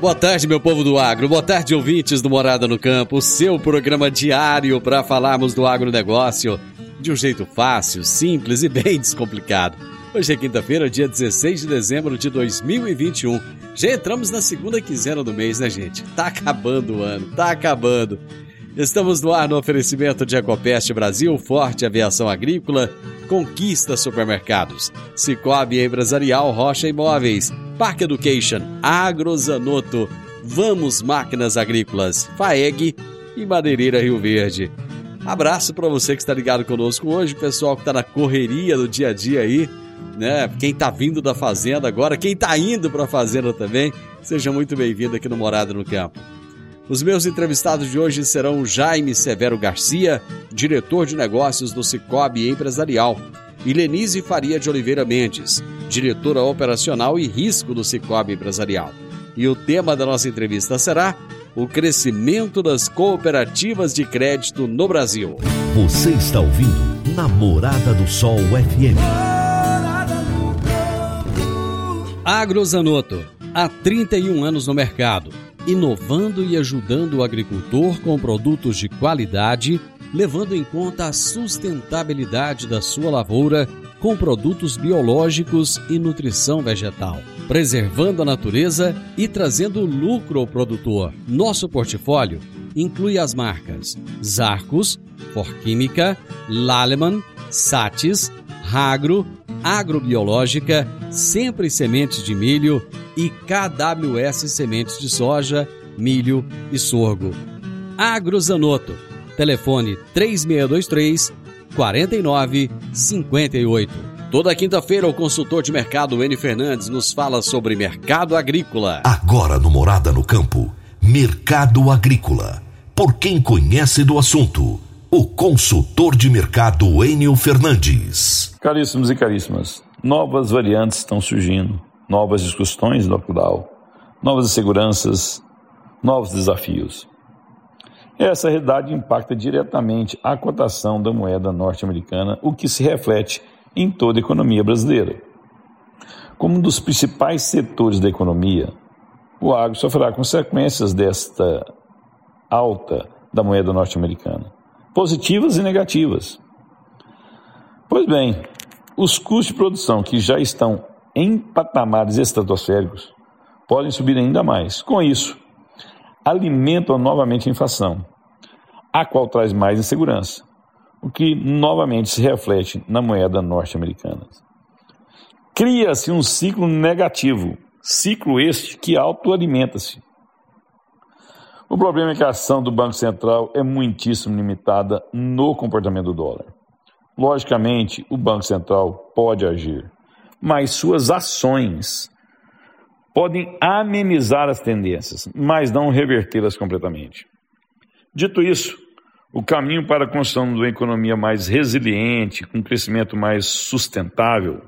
Boa tarde, meu povo do agro. Boa tarde, ouvintes do Morada no Campo. O seu programa diário para falarmos do agronegócio de um jeito fácil, simples e bem descomplicado. Hoje é quinta-feira, dia 16 de dezembro de 2021. Já entramos na segunda quinzena do mês, né, gente? Tá acabando o ano, tá acabando. Estamos no ar no oferecimento de Ecopest Brasil, Forte Aviação Agrícola, Conquista Supermercados, Cicobi Empresarial Rocha Imóveis, Park Education, Agrozanoto, Vamos Máquinas Agrícolas, FAEG e Madeireira Rio Verde. Abraço para você que está ligado conosco hoje, pessoal que está na correria do dia a dia aí, né? Quem está vindo da fazenda agora, quem está indo para a fazenda também, seja muito bem-vindo aqui no Morada no Campo. Os meus entrevistados de hoje serão Jaime Severo Garcia, diretor de negócios do Cicobi Empresarial, e Lenise Faria de Oliveira Mendes, diretora operacional e risco do Cicobi Empresarial. E o tema da nossa entrevista será o crescimento das cooperativas de crédito no Brasil. Você está ouvindo Namorada do Sol FM. Agrozanoto, há 31 anos no mercado, inovando e ajudando o agricultor com produtos de qualidade levando em conta a sustentabilidade da sua lavoura com produtos biológicos e nutrição vegetal, preservando a natureza e trazendo lucro ao produtor. Nosso portfólio inclui as marcas Zarcos, Forquímica, Laleman, Satis, Ragro, Agrobiológica, Sempre Sementes de Milho e KWS Sementes de Soja, Milho e Sorgo. Agrozanoto Telefone 3623 4958. Toda quinta-feira, o consultor de mercado N Fernandes nos fala sobre mercado agrícola. Agora no Morada no Campo, Mercado Agrícola. Por quem conhece do assunto, o consultor de mercado Enio Fernandes. Caríssimos e caríssimas, novas variantes estão surgindo, novas discussões no lockdown, novas inseguranças, novos desafios. Essa realidade impacta diretamente a cotação da moeda norte-americana, o que se reflete em toda a economia brasileira. Como um dos principais setores da economia, o agro sofrerá consequências desta alta da moeda norte-americana, positivas e negativas. Pois bem, os custos de produção que já estão em patamares estratosféricos podem subir ainda mais. Com isso, alimentam novamente a inflação, a qual traz mais insegurança, o que novamente se reflete na moeda norte-americana. Cria-se um ciclo negativo, ciclo este que autoalimenta-se. O problema é que a ação do Banco Central é muitíssimo limitada no comportamento do dólar. Logicamente, o Banco Central pode agir, mas suas ações podem amenizar as tendências, mas não revertê-las completamente. Dito isso, o caminho para a construção de uma economia mais resiliente, com um crescimento mais sustentável,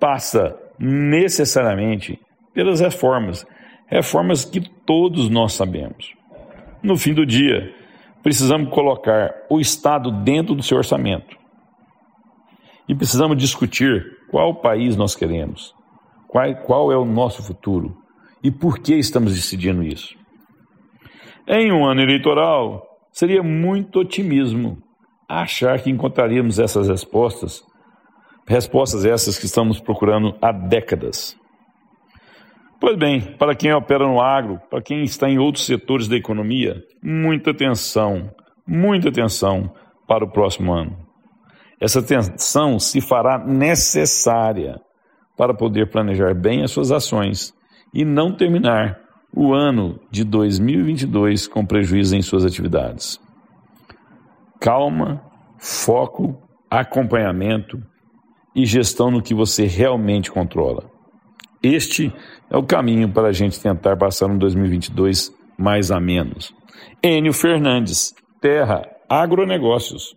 passa necessariamente pelas reformas, reformas que todos nós sabemos. No fim do dia, precisamos colocar o Estado dentro do seu orçamento. E precisamos discutir qual país nós queremos, qual, qual é o nosso futuro e por que estamos decidindo isso. Em um ano eleitoral, seria muito otimismo achar que encontraríamos essas respostas, respostas essas que estamos procurando há décadas. Pois bem, para quem opera no agro, para quem está em outros setores da economia, muita atenção, muita atenção para o próximo ano. Essa atenção se fará necessária para poder planejar bem as suas ações e não terminar o ano de 2022 com prejuízo em suas atividades. Calma, foco, acompanhamento e gestão no que você realmente controla. Este é o caminho para a gente tentar passar um 2022 mais a menos. Enio Fernandes, Terra Agronegócios.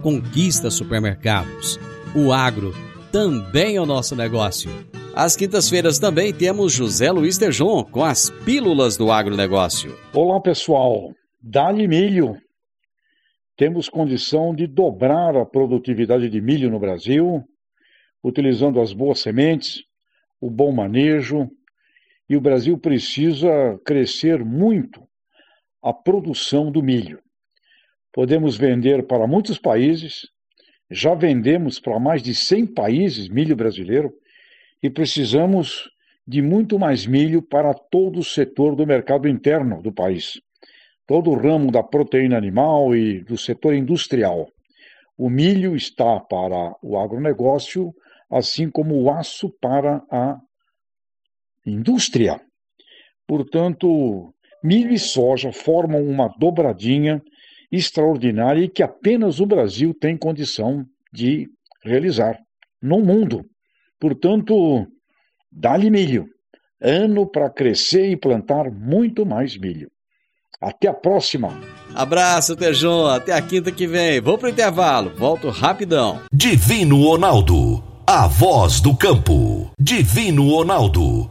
Conquista Supermercados. O agro também é o nosso negócio. Às quintas-feiras também temos José Luiz Tejon com as Pílulas do Agronegócio. Olá, pessoal. Dá-lhe milho. Temos condição de dobrar a produtividade de milho no Brasil, utilizando as boas sementes, o bom manejo, e o Brasil precisa crescer muito a produção do milho. Podemos vender para muitos países, já vendemos para mais de 100 países milho brasileiro e precisamos de muito mais milho para todo o setor do mercado interno do país, todo o ramo da proteína animal e do setor industrial. O milho está para o agronegócio, assim como o aço para a indústria. Portanto, milho e soja formam uma dobradinha extraordinária e que apenas o Brasil tem condição de realizar no mundo. Portanto, dá-lhe milho. Ano para crescer e plantar muito mais milho. Até a próxima. Abraço, Tejon. Até a quinta que vem. Vou pro intervalo. Volto rapidão. Divino Ronaldo, a voz do campo. Divino Ronaldo,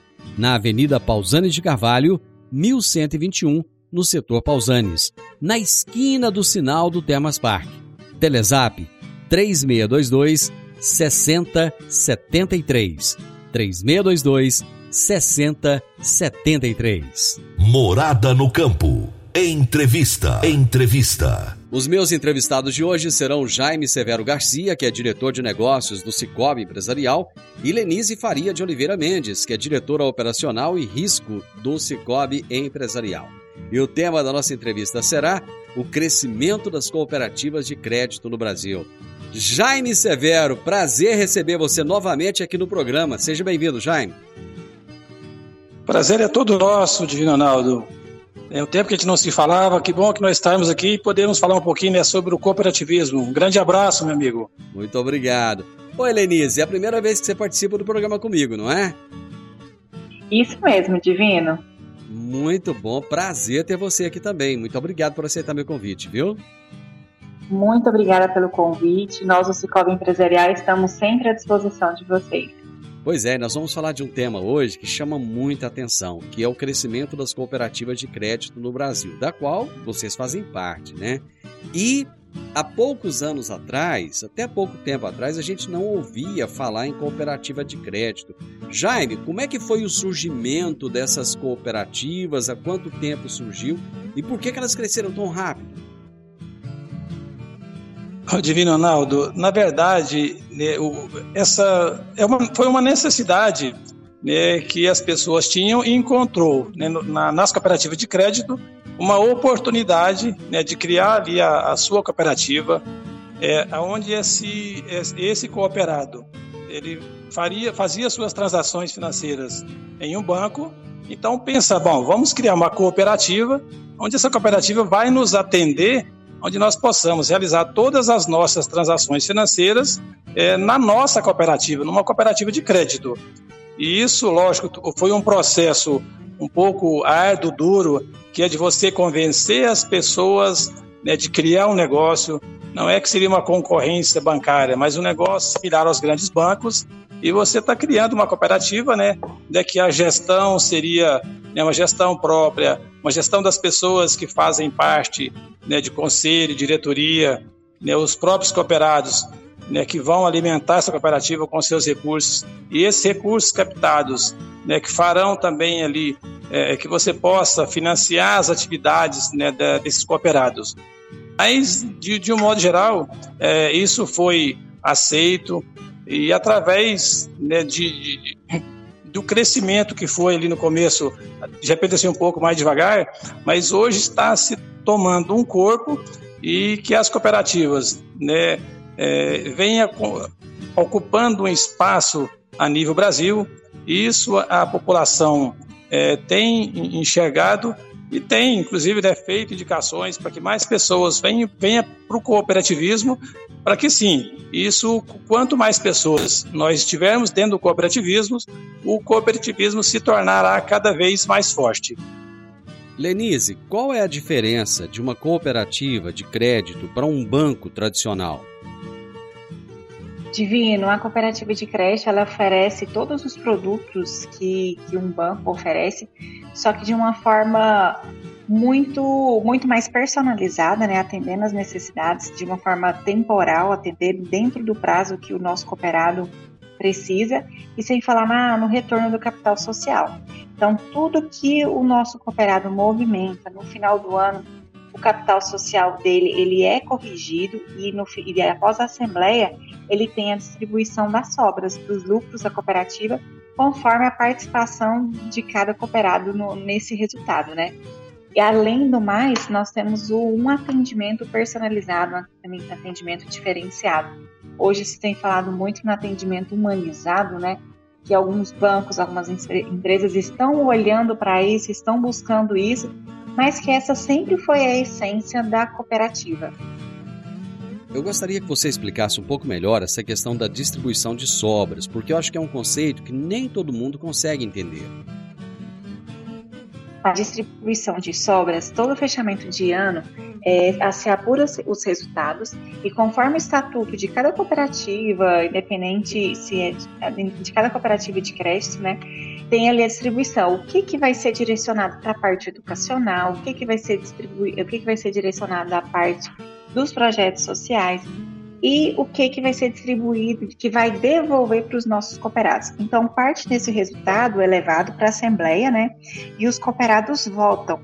na Avenida Pausanes de Carvalho, 1121, no setor Pausanes, na esquina do sinal do Termas Park. Telezap 3622 6073. 3622 6073. Morada no campo. Entrevista. Entrevista. Os meus entrevistados de hoje serão Jaime Severo Garcia, que é diretor de negócios do Cicobi Empresarial, e Lenise Faria de Oliveira Mendes, que é diretora operacional e risco do Cicobi Empresarial. E o tema da nossa entrevista será o crescimento das cooperativas de crédito no Brasil. Jaime Severo, prazer receber você novamente aqui no programa. Seja bem-vindo, Jaime. Prazer é todo nosso, Divino Ronaldo. É o tempo que a gente não se falava, que bom que nós estamos aqui e podemos falar um pouquinho né, sobre o cooperativismo. Um grande abraço, meu amigo. Muito obrigado. Oi, Helenise, é a primeira vez que você participa do programa comigo, não é? Isso mesmo, Divino. Muito bom, prazer ter você aqui também. Muito obrigado por aceitar meu convite, viu? Muito obrigada pelo convite. Nós, o Cicobi Empresarial, estamos sempre à disposição de vocês. Pois é, nós vamos falar de um tema hoje que chama muita atenção, que é o crescimento das cooperativas de crédito no Brasil, da qual vocês fazem parte, né? E há poucos anos atrás, até pouco tempo atrás, a gente não ouvia falar em cooperativa de crédito. Jaime, como é que foi o surgimento dessas cooperativas? Há quanto tempo surgiu? E por que, que elas cresceram tão rápido? Divino Ronaldo, na verdade, né, o, essa é uma, foi uma necessidade né, que as pessoas tinham e encontrou né, na, nas cooperativas de crédito uma oportunidade né, de criar ali a, a sua cooperativa, é, onde esse, esse cooperado ele faria, fazia suas transações financeiras em um banco. Então pensa, bom, vamos criar uma cooperativa onde essa cooperativa vai nos atender onde nós possamos realizar todas as nossas transações financeiras é, na nossa cooperativa, numa cooperativa de crédito. E isso, lógico, foi um processo um pouco árduo, duro, que é de você convencer as pessoas né, de criar um negócio. Não é que seria uma concorrência bancária, mas um negócio similar aos grandes bancos. E você está criando uma cooperativa, né, né, que a gestão seria né, uma gestão própria, uma gestão das pessoas que fazem parte né, de conselho, diretoria, né, os próprios cooperados né, que vão alimentar essa cooperativa com seus recursos e esses recursos captados, né, que farão também ali é, que você possa financiar as atividades né, desses cooperados. Mas, de, de um modo geral, é, isso foi aceito e através né, de, de, do crescimento que foi ali no começo, de repente assim um pouco mais devagar, mas hoje está se tomando um corpo e que as cooperativas né, é, venha ocupando um espaço a nível Brasil. Isso a população é, tem enxergado e tem, inclusive, né, feito indicações para que mais pessoas venham, venham para o cooperativismo, para que sim, isso, quanto mais pessoas nós estivermos dentro do cooperativismo, o cooperativismo se tornará cada vez mais forte. Lenise, qual é a diferença de uma cooperativa de crédito para um banco tradicional? Divino, a cooperativa de creche ela oferece todos os produtos que, que um banco oferece, só que de uma forma muito muito mais personalizada, né, atendendo as necessidades de uma forma temporal, atender dentro do prazo que o nosso cooperado precisa e sem falar na, no retorno do capital social. Então, tudo que o nosso cooperado movimenta no final do ano, o capital social dele ele é corrigido e, no, e após a assembleia ele tem a distribuição das sobras dos lucros da cooperativa conforme a participação de cada cooperado no, nesse resultado, né? E além do mais, nós temos o, um atendimento personalizado, um atendimento diferenciado. Hoje se tem falado muito no atendimento humanizado, né? Que alguns bancos, algumas empresas estão olhando para isso, estão buscando isso, mas que essa sempre foi a essência da cooperativa. Eu gostaria que você explicasse um pouco melhor essa questão da distribuição de sobras, porque eu acho que é um conceito que nem todo mundo consegue entender. A distribuição de sobras, todo fechamento de ano, é, se apura os resultados e conforme o estatuto de cada cooperativa, independente se é de, de cada cooperativa de crédito, né, tem ali a distribuição. O que, que vai ser direcionado para a parte educacional, o que, que vai ser distribuído, o que, que vai ser direcionado à parte dos projetos sociais e o que, que vai ser distribuído, que vai devolver para os nossos cooperados. Então, parte desse resultado é levado para a Assembleia, né? E os cooperados votam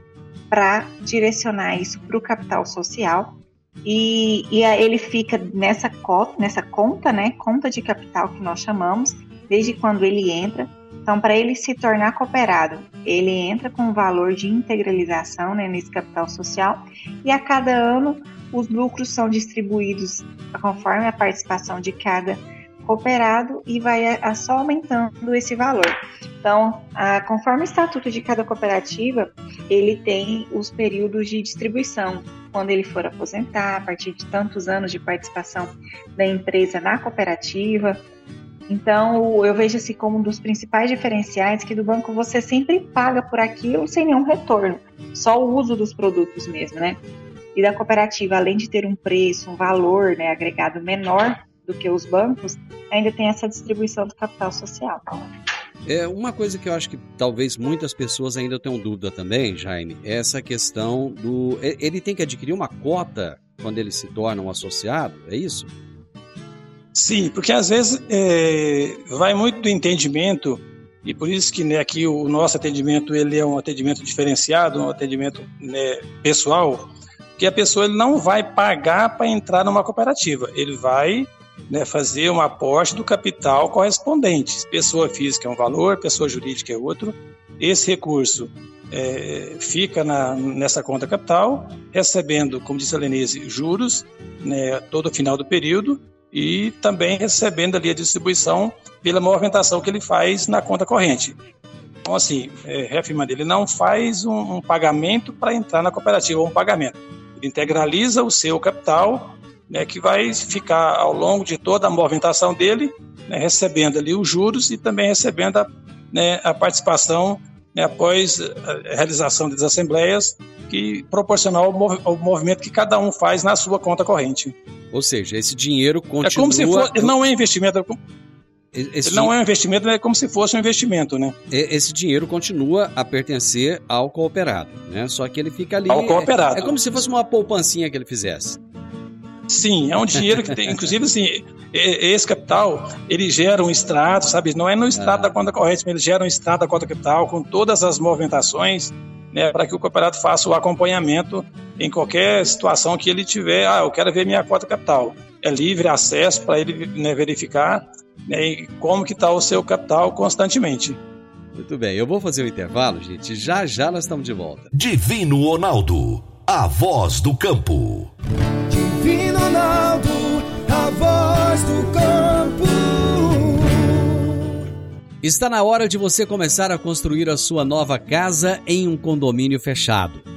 para direcionar isso para o capital social. E, e ele fica nessa cota, nessa conta, né? Conta de capital que nós chamamos, desde quando ele entra então, para ele se tornar cooperado, ele entra com um valor de integralização né, nesse capital social e a cada ano os lucros são distribuídos conforme a participação de cada cooperado e vai só aumentando esse valor. Então, a, conforme o estatuto de cada cooperativa, ele tem os períodos de distribuição. Quando ele for aposentar, a partir de tantos anos de participação da empresa na cooperativa, então, eu vejo assim como um dos principais diferenciais que do banco você sempre paga por aquilo sem nenhum retorno, só o uso dos produtos mesmo, né? E da cooperativa, além de ter um preço, um valor né, agregado menor do que os bancos, ainda tem essa distribuição do capital social. É uma coisa que eu acho que talvez muitas pessoas ainda tenham dúvida também, Jaime, é essa questão do. Ele tem que adquirir uma cota quando ele se torna um associado, é isso? Sim, porque às vezes é, vai muito do entendimento e por isso que né, aqui o nosso atendimento ele é um atendimento diferenciado, um atendimento né, pessoal, que a pessoa não vai pagar para entrar numa cooperativa, ele vai né, fazer um aporte do capital correspondente. Pessoa física é um valor, pessoa jurídica é outro. Esse recurso é, fica na, nessa conta capital, recebendo, como disse a Lenise, juros né, todo o final do período e também recebendo ali a distribuição pela movimentação que ele faz na conta corrente. Então, assim, é, reafirmando, ele não faz um, um pagamento para entrar na cooperativa, ou um pagamento. Ele integraliza o seu capital, né, que vai ficar ao longo de toda a movimentação dele, né, recebendo ali os juros e também recebendo a, né, a participação né, após a realização das assembleias, que proporcional ao, movimento que cada um faz na sua conta corrente. Ou seja, esse dinheiro continua. É como se fosse. Não é investimento. Esse não é um investimento, é como se fosse um investimento, né? Esse dinheiro continua a pertencer ao cooperado, né? Só que ele fica ali. Ao cooperado. É, é como se fosse uma poupancinha que ele fizesse. Sim, é um dinheiro que tem, inclusive, assim, esse capital, ele gera um extrato, sabe? Não é no extrato ah. da conta corrente, mas ele gera um extrato da conta capital com todas as movimentações, né, para que o cooperado faça o acompanhamento em qualquer situação que ele tiver. Ah, eu quero ver minha conta capital. É livre acesso para ele né, verificar né, como que está o seu capital constantemente. Muito bem, eu vou fazer o intervalo, gente. Já já nós estamos de volta. Divino Ronaldo, a voz do campo. Divino Ronaldo, a voz do campo. Está na hora de você começar a construir a sua nova casa em um condomínio fechado.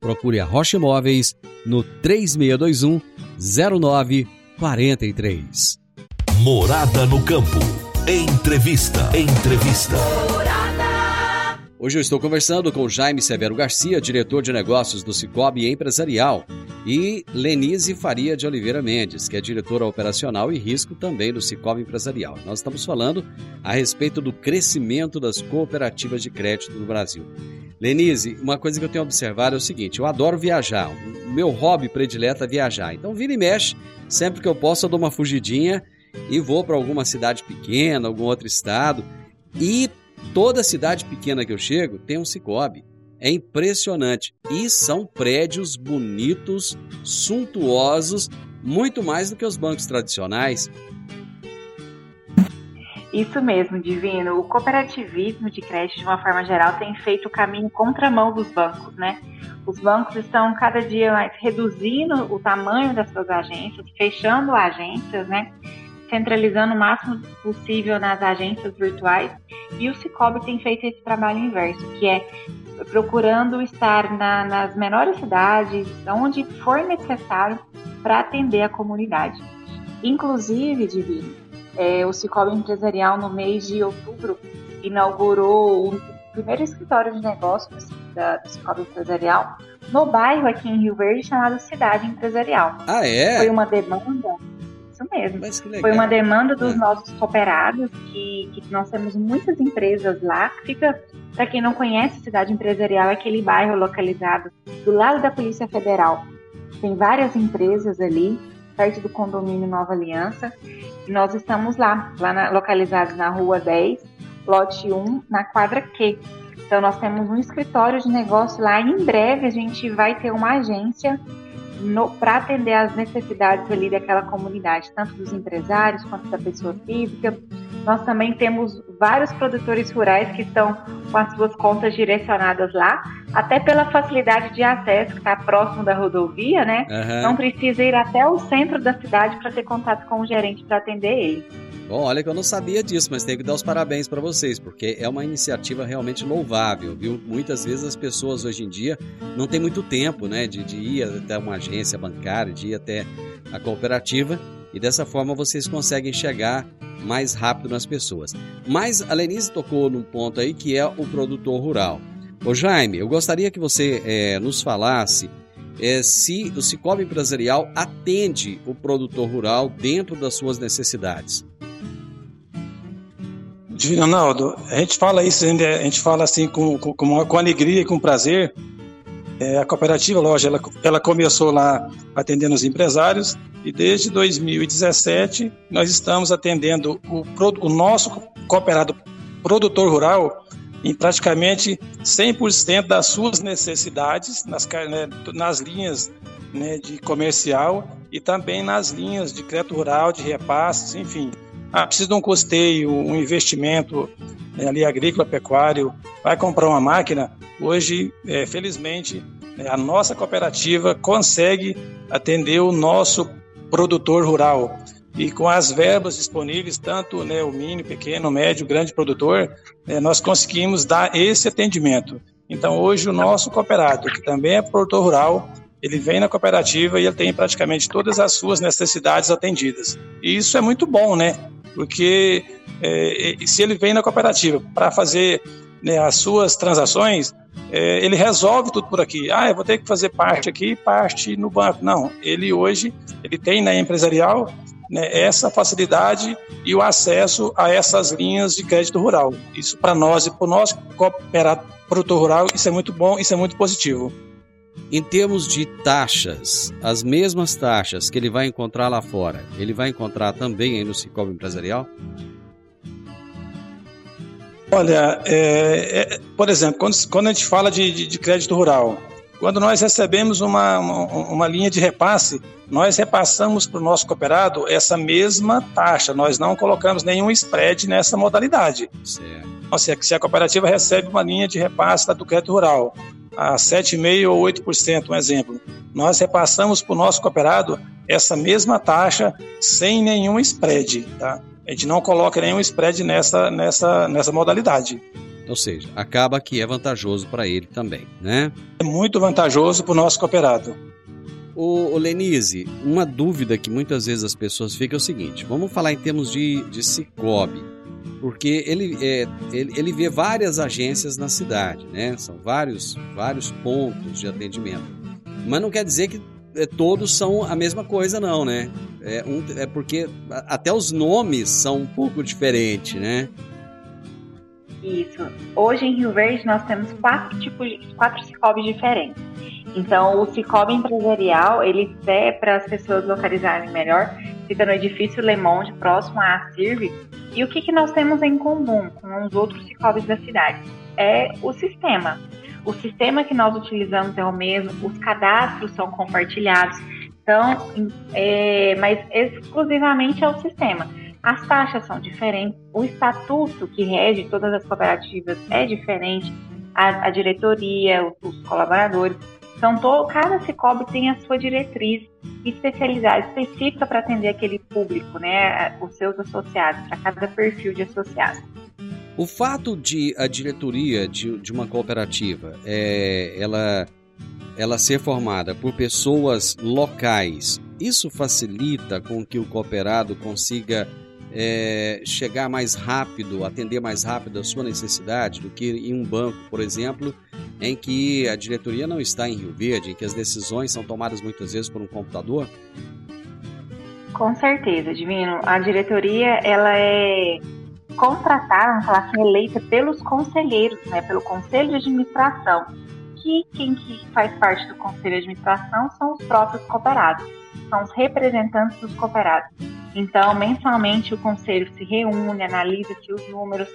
Procure a Rocha Imóveis no 3621 0943. Morada no campo. Entrevista. Entrevista. Hoje eu estou conversando com Jaime Severo Garcia, diretor de negócios do Cicobi Empresarial, e Lenise Faria de Oliveira Mendes, que é diretora operacional e risco também do Cicobi Empresarial. Nós estamos falando a respeito do crescimento das cooperativas de crédito no Brasil. Lenise, uma coisa que eu tenho observado é o seguinte: eu adoro viajar. O meu hobby predileto é viajar. Então, vira e mexe, sempre que eu posso, eu dou uma fugidinha e vou para alguma cidade pequena, algum outro estado. E toda cidade pequena que eu chego tem um Cicobi. É impressionante. E são prédios bonitos, suntuosos, muito mais do que os bancos tradicionais. Isso mesmo, Divino. O cooperativismo de crédito, de uma forma geral, tem feito o caminho contramão dos bancos, né? Os bancos estão cada dia mais reduzindo o tamanho das suas agências, fechando agências, né? Centralizando o máximo possível nas agências virtuais. E o Cicobi tem feito esse trabalho inverso, que é procurando estar na, nas menores cidades, onde for necessário, para atender a comunidade. Inclusive, Divino, é, o Cicobi Empresarial, no mês de outubro, inaugurou o primeiro escritório de negócios da, do Cicobi Empresarial no bairro aqui em Rio Verde chamado Cidade Empresarial. Ah, é? Foi uma demanda isso mesmo. Foi uma demanda dos é. nossos cooperados, que, que, nós temos muitas empresas lá. Fica, para quem não conhece, Cidade Empresarial é aquele bairro localizado do lado da Polícia Federal. Tem várias empresas ali, perto do condomínio Nova Aliança. Nós estamos lá, lá na, localizados na rua 10, lote 1, na quadra Q. Então nós temos um escritório de negócio lá e em breve a gente vai ter uma agência para atender às necessidades ali daquela comunidade, tanto dos empresários quanto da pessoa física. Nós também temos vários produtores rurais que estão com as suas contas direcionadas lá, até pela facilidade de acesso, que está próximo da rodovia, né? Uhum. Não precisa ir até o centro da cidade para ter contato com o gerente para atender ele. Bom, olha que eu não sabia disso, mas tenho que dar os parabéns para vocês, porque é uma iniciativa realmente louvável, viu? Muitas vezes as pessoas hoje em dia não têm muito tempo, né, de, de ir até uma agência bancária, de ir até a cooperativa, e dessa forma vocês conseguem chegar mais rápido nas pessoas. Mas a Lenise tocou num ponto aí que é o produtor rural. Ô Jaime, eu gostaria que você é, nos falasse é, se o Cicobi Empresarial atende o produtor rural dentro das suas necessidades. Ronaldo, a gente fala isso, a gente fala assim com, com, com alegria e com prazer. É, a cooperativa, loja, ela, ela começou lá atendendo os empresários e desde 2017 nós estamos atendendo o, o nosso cooperado produtor rural em praticamente 100% das suas necessidades nas, né, nas linhas né, de comercial e também nas linhas de crédito rural, de repasses, enfim. Ah, precisa de um custeio, um investimento né, ali agrícola, pecuário, vai comprar uma máquina. Hoje, é, felizmente, né, a nossa cooperativa consegue atender o nosso produtor rural. E com as verbas disponíveis, tanto né, o mini, pequeno, médio, grande produtor, né, nós conseguimos dar esse atendimento. Então, hoje, o nosso cooperado, que também é produtor rural, ele vem na cooperativa e ele tem praticamente todas as suas necessidades atendidas. E isso é muito bom, né? Porque é, se ele vem na cooperativa para fazer né, as suas transações, é, ele resolve tudo por aqui. Ah, eu vou ter que fazer parte aqui, parte no banco. Não, ele hoje ele tem na empresarial né, essa facilidade e o acesso a essas linhas de crédito rural. Isso para nós e para o nosso cooperado produtor rural, isso é muito bom, isso é muito positivo. Em termos de taxas, as mesmas taxas que ele vai encontrar lá fora, ele vai encontrar também aí no Cicobi Empresarial? Olha, é, é, por exemplo, quando, quando, a gente fala de, de, de crédito rural, quando nós recebemos uma, uma, uma, linha de repasse, nós repassamos para o nosso cooperado essa mesma taxa, nós não colocamos nenhum spread nessa modalidade. Certo. Então, se, se a cooperativa recebe uma linha de repasse do crédito rural a 7,5% ou 8%, um exemplo, nós repassamos para o nosso cooperado essa mesma taxa sem nenhum spread. Tá? A gente não coloca nenhum spread nessa, nessa, nessa modalidade. Ou seja, acaba que é vantajoso para ele também, né? É muito vantajoso para o nosso cooperado. O, o Lenise, uma dúvida que muitas vezes as pessoas ficam é o seguinte: vamos falar em termos de, de Cicobi, porque ele, é, ele, ele vê várias agências na cidade, né? São vários, vários pontos de atendimento. Mas não quer dizer que é, todos são a mesma coisa, não, né? É, um, é porque até os nomes são um pouco diferentes, né? Isso. Hoje em Rio Verde nós temos quatro tipos, de, quatro Cicobi diferentes. Então, o Cicobi empresarial, ele é para as pessoas localizarem melhor, fica no edifício Le Monde, próximo à CIRV. E o que, que nós temos em comum com os outros Cicobis da cidade? É o sistema. O sistema que nós utilizamos é o mesmo, os cadastros são compartilhados, então, é, mas exclusivamente é o sistema. As taxas são diferentes, o estatuto que rege todas as cooperativas é diferente, a, a diretoria, os, colaboradores. Então, todo, cada Cicobi tem a sua diretriz especializada, específica para atender aquele público, né, os seus associados, para cada perfil de associado. O fato de a diretoria de, de uma cooperativa é, ela, ela ser formada por pessoas locais, isso facilita com que o cooperado consiga é, chegar mais rápido, atender mais rápido a sua necessidade do que em um banco, por exemplo, em que a diretoria não está em Rio Verde, em que as decisões são tomadas muitas vezes por um computador? Com certeza, Divino. A diretoria ela é contratada, vamos falar assim, eleita pelos conselheiros, né, pelo conselho de administração. Que quem que faz parte do conselho de administração são os próprios cooperados, são os representantes dos cooperados. Então, mensalmente, o conselho se reúne, analisa-se os números,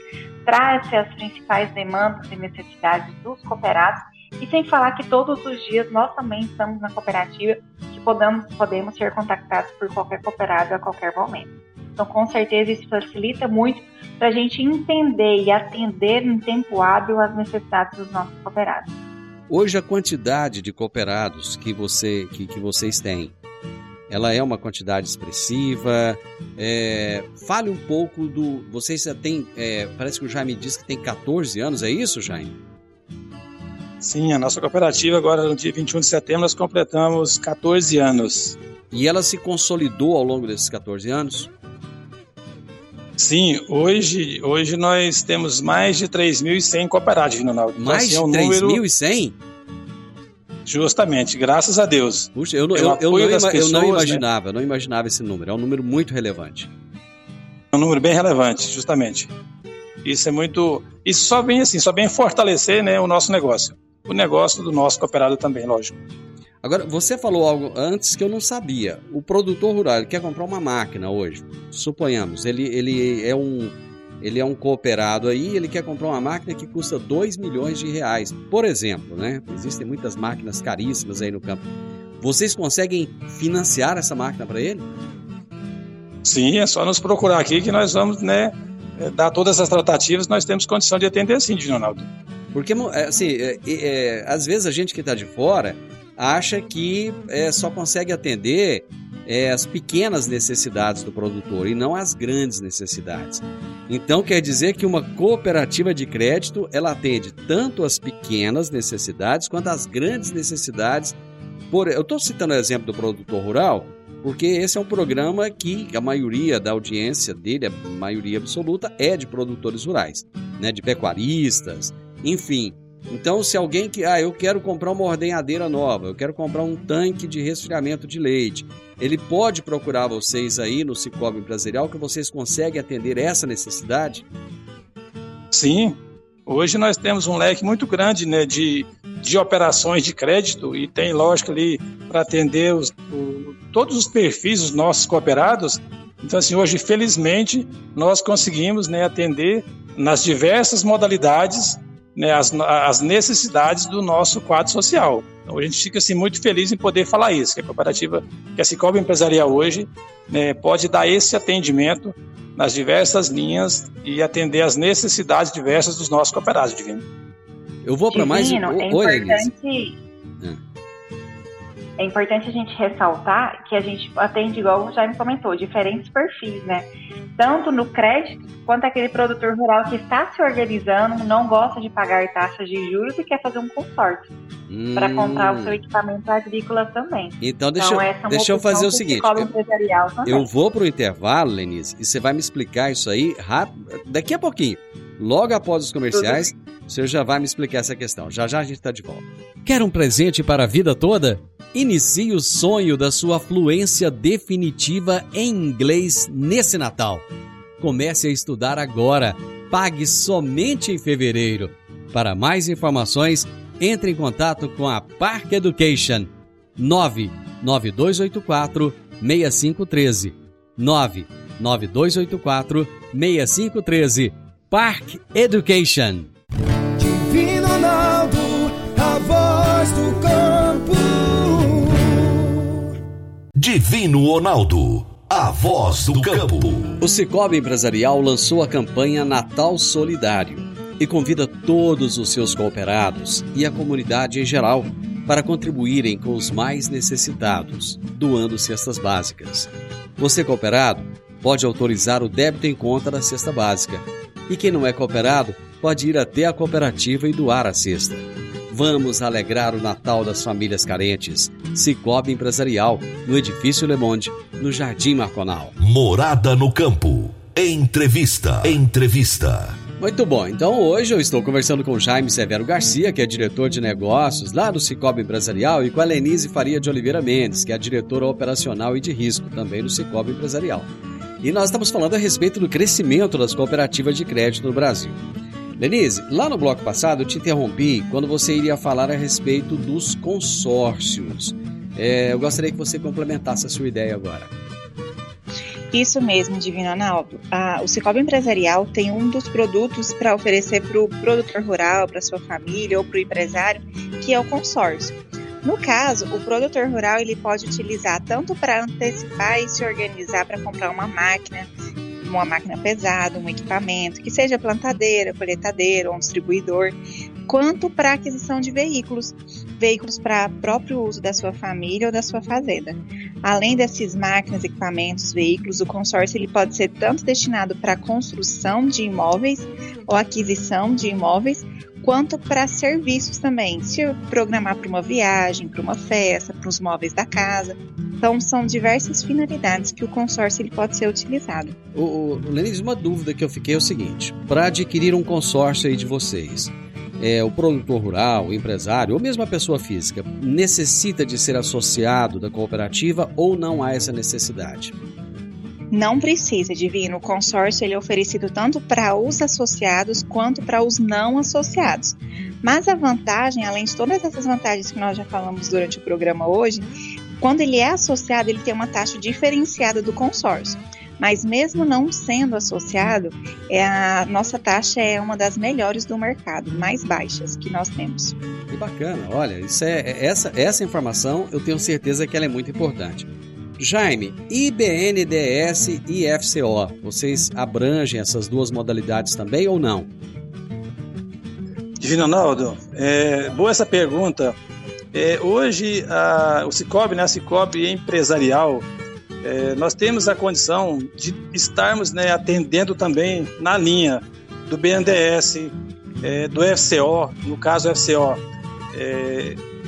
traz-se as principais demandas e necessidades dos cooperados, e sem falar que todos os dias nós também estamos na cooperativa, que podemos, podemos ser contactados por qualquer cooperado a qualquer momento. Então, com certeza, isso facilita muito para a gente entender e atender em tempo hábil as necessidades dos nossos cooperados. Hoje, a quantidade de cooperados que, você, que, que vocês têm ela é uma quantidade expressiva. É, fale um pouco do. Vocês já tem. É, parece que o Jaime disse que tem 14 anos, é isso, Jaime? Sim, a nossa cooperativa, agora no dia 21 de setembro, nós completamos 14 anos. E ela se consolidou ao longo desses 14 anos? Sim, hoje, hoje nós temos mais de 3.100 cooperados, Ronaldo. Então, mais assim, é de 3.100? Número... Justamente, graças a Deus. Puxa, eu, eu, eu, eu, não, pessoas, eu não né? imaginava, né? não imaginava esse número. É um número muito relevante. É um número bem relevante, justamente. Isso é muito. Isso só vem assim, só vem fortalecer né, o nosso negócio. O negócio do nosso cooperado também, lógico. Agora, você falou algo antes que eu não sabia. O produtor rural quer comprar uma máquina hoje. Suponhamos, ele, ele é um ele é um cooperado aí, ele quer comprar uma máquina que custa 2 milhões de reais, por exemplo, né? Existem muitas máquinas caríssimas aí no campo. vocês conseguem financiar essa máquina para ele? Sim, é só nos procurar aqui que nós vamos, né, é, dar todas as tratativas, nós temos condição de atender sim, Ronaldo. Porque, é, assim, é, é, às vezes a gente que está de fora acha que é, só consegue atender é, as pequenas necessidades do produtor e não as grandes necessidades. Então quer dizer que uma cooperativa de crédito ela atende tanto as pequenas necessidades quanto as grandes necessidades. Por, eu estou citando o exemplo do produtor rural porque esse é um programa que a maioria da audiência dele, a maioria absoluta, é de produtores rurais, né, de pecuaristas, enfim. Então, se alguém que, ah, eu quero comprar uma ordenhadeira nova, eu quero comprar um tanque de resfriamento de leite, ele pode procurar vocês aí no Cicobi Empresarial que vocês conseguem atender essa necessidade? Sim. Hoje nós temos um leque muito grande né, de, de operações de crédito e tem lógico ali para atender os, o, todos os perfis dos nossos cooperados. Então, assim, hoje, felizmente, nós conseguimos né, atender nas diversas modalidades né, as, as necessidades do nosso quadro social. Então, a gente fica assim, muito feliz em poder falar isso, que a cooperativa, que a Cicobi Empresarial hoje né, pode dar esse atendimento nas diversas linhas e atender as necessidades diversas dos nossos cooperados, Divino. Eu vou para mais... É Oi, importante... É importante a gente ressaltar que a gente atende, igual o Jaime comentou, diferentes perfis, né? Tanto no crédito, quanto aquele produtor rural que está se organizando, não gosta de pagar taxas de juros e quer fazer um consórcio hum. para comprar o seu equipamento agrícola também. Então, deixa, então, deixa eu fazer o seguinte: eu, eu vou para o intervalo, Lenise, e você vai me explicar isso aí rápido, daqui a pouquinho. Logo após os comerciais, o senhor já vai me explicar essa questão. Já já a gente está de volta. Quer um presente para a vida toda? Inicie o sonho da sua fluência definitiva em inglês nesse Natal. Comece a estudar agora. Pague somente em fevereiro. Para mais informações, entre em contato com a Park Education 99284 6513 99284 6513 Park Education Divino Ronaldo, a voz do campo. O Cicobi Empresarial lançou a campanha Natal Solidário e convida todos os seus cooperados e a comunidade em geral para contribuírem com os mais necessitados, doando cestas básicas. Você cooperado pode autorizar o débito em conta da cesta básica e quem não é cooperado pode ir até a cooperativa e doar a cesta. Vamos alegrar o Natal das famílias carentes. Cicobi Empresarial, no Edifício Le Monde, no Jardim Marconal. Morada no Campo. Entrevista. Entrevista. Muito bom, então hoje eu estou conversando com Jaime Severo Garcia, que é diretor de negócios lá do Cicobi Empresarial, e com a Lenise Faria de Oliveira Mendes, que é diretora operacional e de risco, também do Cicobi Empresarial. E nós estamos falando a respeito do crescimento das cooperativas de crédito no Brasil. Denise, lá no bloco passado eu te interrompi quando você iria falar a respeito dos consórcios. É, eu gostaria que você complementasse a sua ideia agora. Isso mesmo, Divino Analdo. Ah, o Cicobi Empresarial tem um dos produtos para oferecer para o produtor rural, para sua família ou para o empresário, que é o consórcio. No caso, o produtor rural ele pode utilizar tanto para antecipar e se organizar para comprar uma máquina uma máquina pesada, um equipamento, que seja plantadeira, colheitadeira ou um distribuidor, quanto para aquisição de veículos, veículos para próprio uso da sua família ou da sua fazenda. Além dessas máquinas, equipamentos, veículos, o consórcio ele pode ser tanto destinado para a construção de imóveis ou aquisição de imóveis, quanto para serviços também, se programar para uma viagem, para uma festa, para os móveis da casa. Então, são diversas finalidades que o consórcio ele pode ser utilizado. O, o Lenise, uma dúvida que eu fiquei é o seguinte: para adquirir um consórcio aí de vocês, é, o produtor rural, o empresário ou mesmo a pessoa física necessita de ser associado da cooperativa ou não há essa necessidade? Não precisa, Divino. O consórcio ele é oferecido tanto para os associados quanto para os não associados. Mas a vantagem, além de todas essas vantagens que nós já falamos durante o programa hoje, quando ele é associado, ele tem uma taxa diferenciada do consórcio. Mas mesmo não sendo associado, é a nossa taxa é uma das melhores do mercado, mais baixas que nós temos. Que bacana, olha, isso é, é essa, essa informação eu tenho certeza que ela é muito importante. Jaime, IBNDS e FCO, vocês abrangem essas duas modalidades também ou não? Divino Ronaldo, é, boa essa pergunta. É, hoje, a, o Cicobi, né, a Cicobi empresarial, é, nós temos a condição de estarmos né, atendendo também na linha do BNDES, é, do FCO, no caso FCO.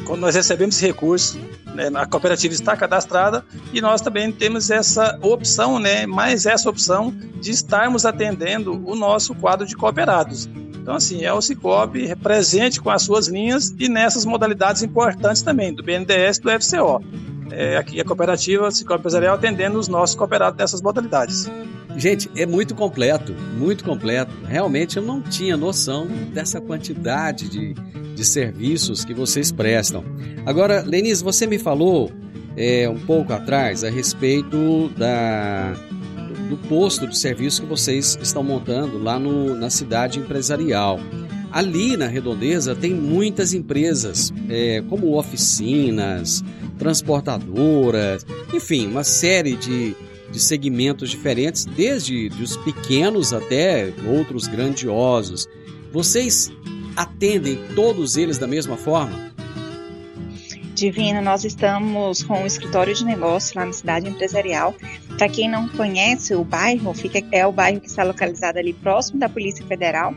Quando nós recebemos esse recurso, né, a cooperativa está cadastrada e nós também temos essa opção, né, mais essa opção de estarmos atendendo o nosso quadro de cooperados. Então, assim, é o Cicobi presente com as suas linhas e nessas modalidades importantes também, do BNDES e do FCO. É, aqui a cooperativa Cicobi Empresarial atendendo os nossos cooperados nessas modalidades. Gente, é muito completo, muito completo. Realmente eu não tinha noção dessa quantidade de, de serviços que vocês prestam. Agora, Lenise, você me falou é, um pouco atrás a respeito da, do posto de serviço que vocês estão montando lá no, na cidade empresarial. Ali na Redondeza tem muitas empresas, é, como oficinas, transportadoras, enfim, uma série de, de segmentos diferentes, desde os pequenos até outros grandiosos. Vocês atendem todos eles da mesma forma? Divino, nós estamos com um escritório de negócio lá na cidade empresarial. Para quem não conhece o bairro, fica, é o bairro que está localizado ali próximo da Polícia Federal.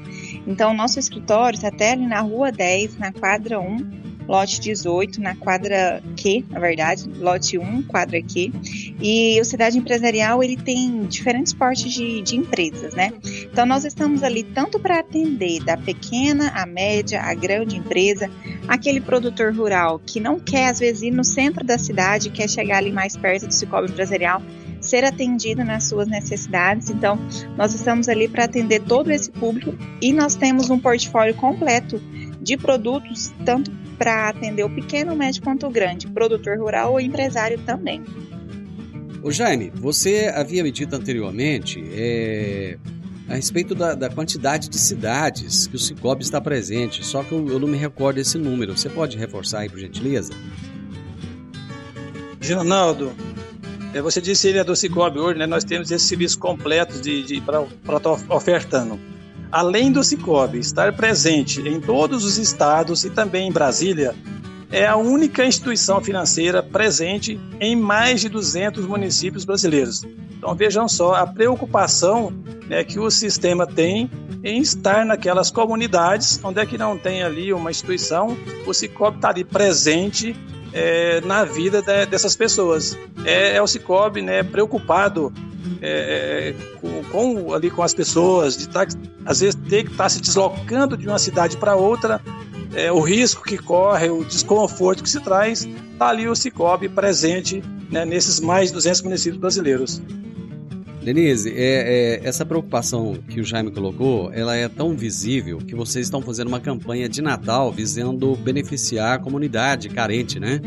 Então, nosso escritório está até ali na rua 10, na quadra 1, lote 18, na quadra Q, na verdade, lote 1, quadra Q. E o Cidade Empresarial, ele tem diferentes portes de, de empresas, né? Então, nós estamos ali tanto para atender da pequena, a média, a grande empresa, aquele produtor rural que não quer, às vezes, ir no centro da cidade, quer chegar ali mais perto do Cicobi Empresarial, ser atendido nas suas necessidades. Então, nós estamos ali para atender todo esse público e nós temos um portfólio completo de produtos, tanto para atender o pequeno, médio quanto o grande, produtor rural ou empresário também. O Jaime, você havia me dito anteriormente é, a respeito da, da, quantidade de cidades que o Cicobi está presente, só que eu, eu não me recordo desse número. Você pode reforçar aí, por gentileza? Ronaldo, é, você disse ele é do Cicobi hoje, né? Nós temos esse serviço completo de, de para estar ofertando além do Cicobi estar presente em todos os estados e também em Brasília, é a única instituição financeira presente em mais de 200 municípios brasileiros. Então vejam só a preocupação né, que o sistema tem em estar naquelas comunidades onde é que não tem ali uma instituição, o Cicobi está ali presente é, na vida de, dessas pessoas. É, é o Cicobi né, preocupado é, é, com, com, ali com as pessoas, de tá, às vezes ter que estar tá se deslocando de uma cidade para outra, é, o risco que corre, o desconforto que se traz, está ali o Cicobi presente né, nesses mais de 200 municípios brasileiros. Denise, é, é, essa preocupação que o Jaime colocou, ela é tão visível que vocês estão fazendo uma campanha de Natal visando beneficiar a comunidade carente, né?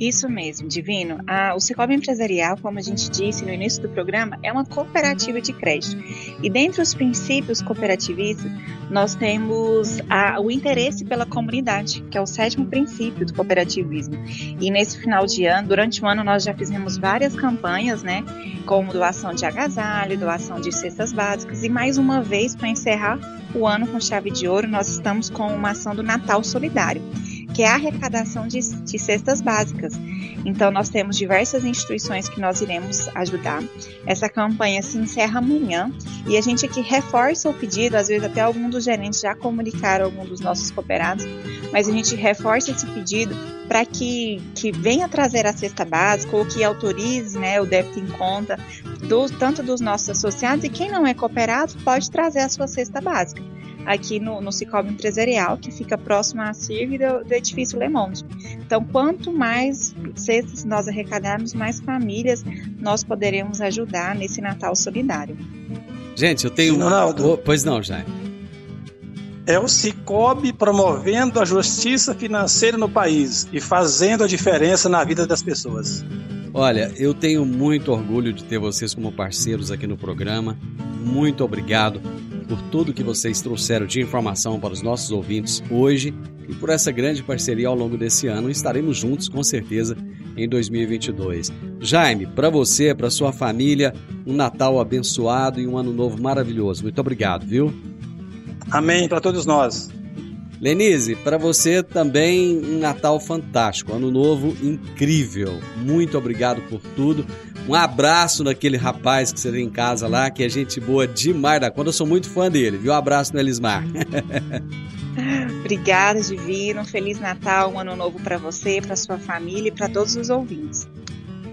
Isso mesmo, Divino. A, o Cicobi Empresarial, como a gente disse no início do programa, é uma cooperativa de crédito. E dentre os princípios cooperativistas, nós temos o interesse pela comunidade, que é o sétimo princípio do cooperativismo. E nesse final de ano, durante o ano, nós já fizemos várias campanhas, né? Como doação de agasalho, doação de cestas básicas. E mais uma vez, para encerrar o ano com chave de ouro, nós estamos com uma ação do Natal Solidário que é a arrecadação de, de cestas básicas. Então, nós temos diversas instituições que nós iremos ajudar. Essa campanha se encerra amanhã e a gente aqui reforça o pedido, às vezes até algum dos gerentes já comunicaram algum dos nossos cooperados, mas a gente reforça esse pedido para que, que venha trazer a cesta básica ou que autorize né, o débito em conta do, tanto dos nossos associados e quem não é cooperado pode trazer a sua cesta básica aqui no, no Cicobi Empresarial, que fica próximo à CIRG do, do edifício Le Monde. Então, quanto mais cestas nós arrecadarmos, mais famílias nós poderemos ajudar nesse Natal solidário. Gente, eu tenho. Ronaldo. Oh, pois não, Jair. É o Cicobi promovendo a justiça financeira no país e fazendo a diferença na vida das pessoas. Olha, eu tenho muito orgulho de ter vocês como parceiros aqui no programa. Muito obrigado por tudo que vocês trouxeram de informação para os nossos ouvintes hoje e por essa grande parceria ao longo desse ano. Estaremos juntos com certeza em 2022. Jaime, para você, para sua família, um Natal abençoado e um ano novo maravilhoso. Muito obrigado, viu? Amém para todos nós. Lenise, para você também um Natal fantástico, ano novo incrível. Muito obrigado por tudo. Um abraço naquele rapaz que você tem em casa lá, que é gente boa demais da conta. Eu sou muito fã dele, viu? Um abraço no Elismar. Obrigada, Divino. Feliz Natal, um ano novo para você, para sua família e para todos os ouvintes.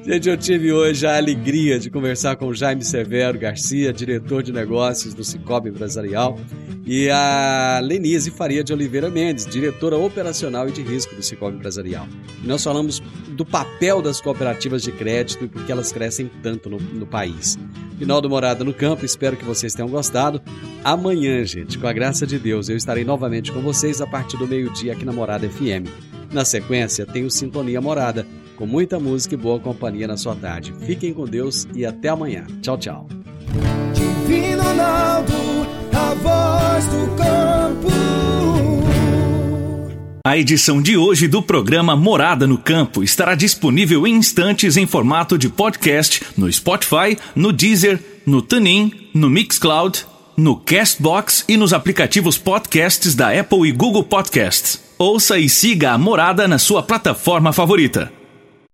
Gente, eu tive hoje a alegria de conversar com Jaime Severo Garcia, diretor de negócios do Cicobi Empresarial, e a Lenise Faria de Oliveira Mendes, diretora operacional e de risco do Cicobi Empresarial. E nós falamos do papel das cooperativas de crédito e por que elas crescem tanto no, no país. Final do Morada no Campo, espero que vocês tenham gostado. Amanhã, gente, com a graça de Deus, eu estarei novamente com vocês a partir do meio-dia aqui na Morada FM. Na sequência, tem o Sintonia Morada com muita música e boa companhia na sua tarde. Fiquem com Deus e até amanhã. Tchau, tchau. Divino Ronaldo, a voz do campo. A edição de hoje do programa Morada no Campo estará disponível em instantes em formato de podcast no Spotify, no Deezer, no TuneIn, no Mixcloud, no Castbox e nos aplicativos podcasts da Apple e Google Podcasts. Ouça e siga a Morada na sua plataforma favorita.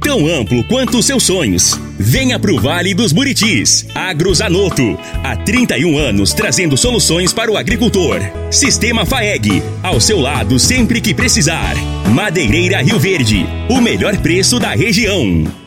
tão amplo quanto os seus sonhos. Venha pro Vale dos Buritis. Agrozanoto. Há 31 anos trazendo soluções para o agricultor. Sistema FAEG. Ao seu lado sempre que precisar. Madeireira Rio Verde. O melhor preço da região.